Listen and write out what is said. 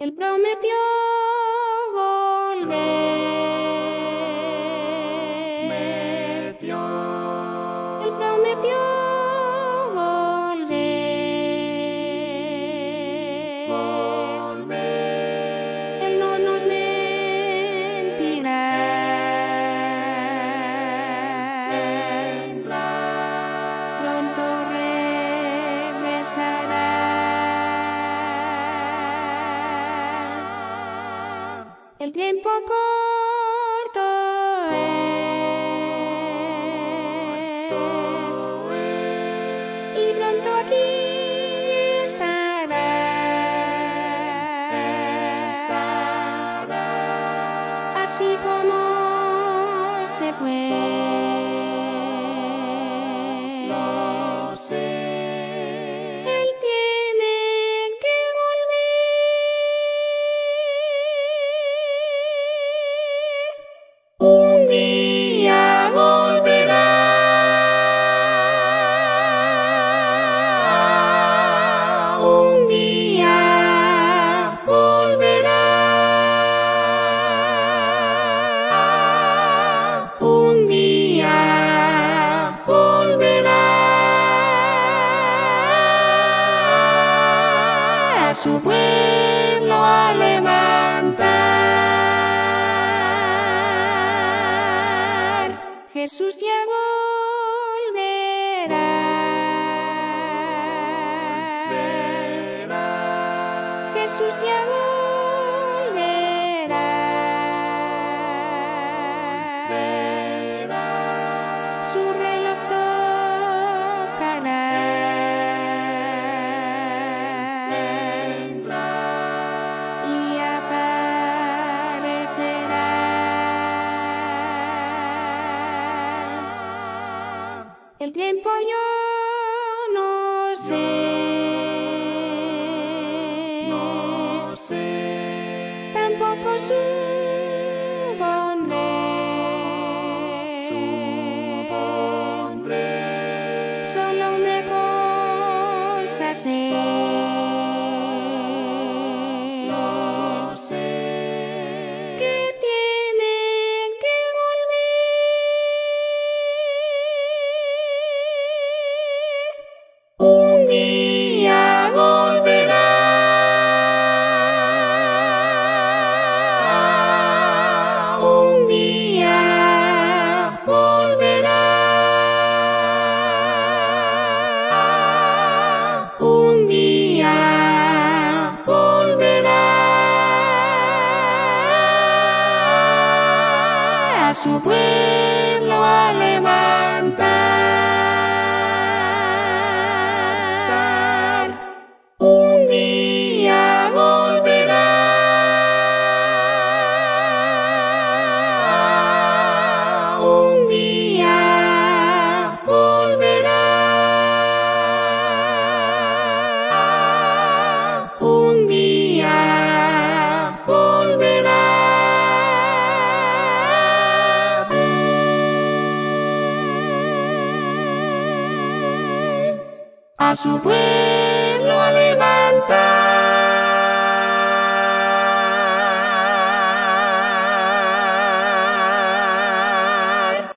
Él prometió volver. El tiempo corto es. Y pronto aquí estará. Así como se puede. su pueblo a levantar. Jesús ya volverá. Jesús ya volverá. El tiempo yo. su pueblo. a su pueblo a.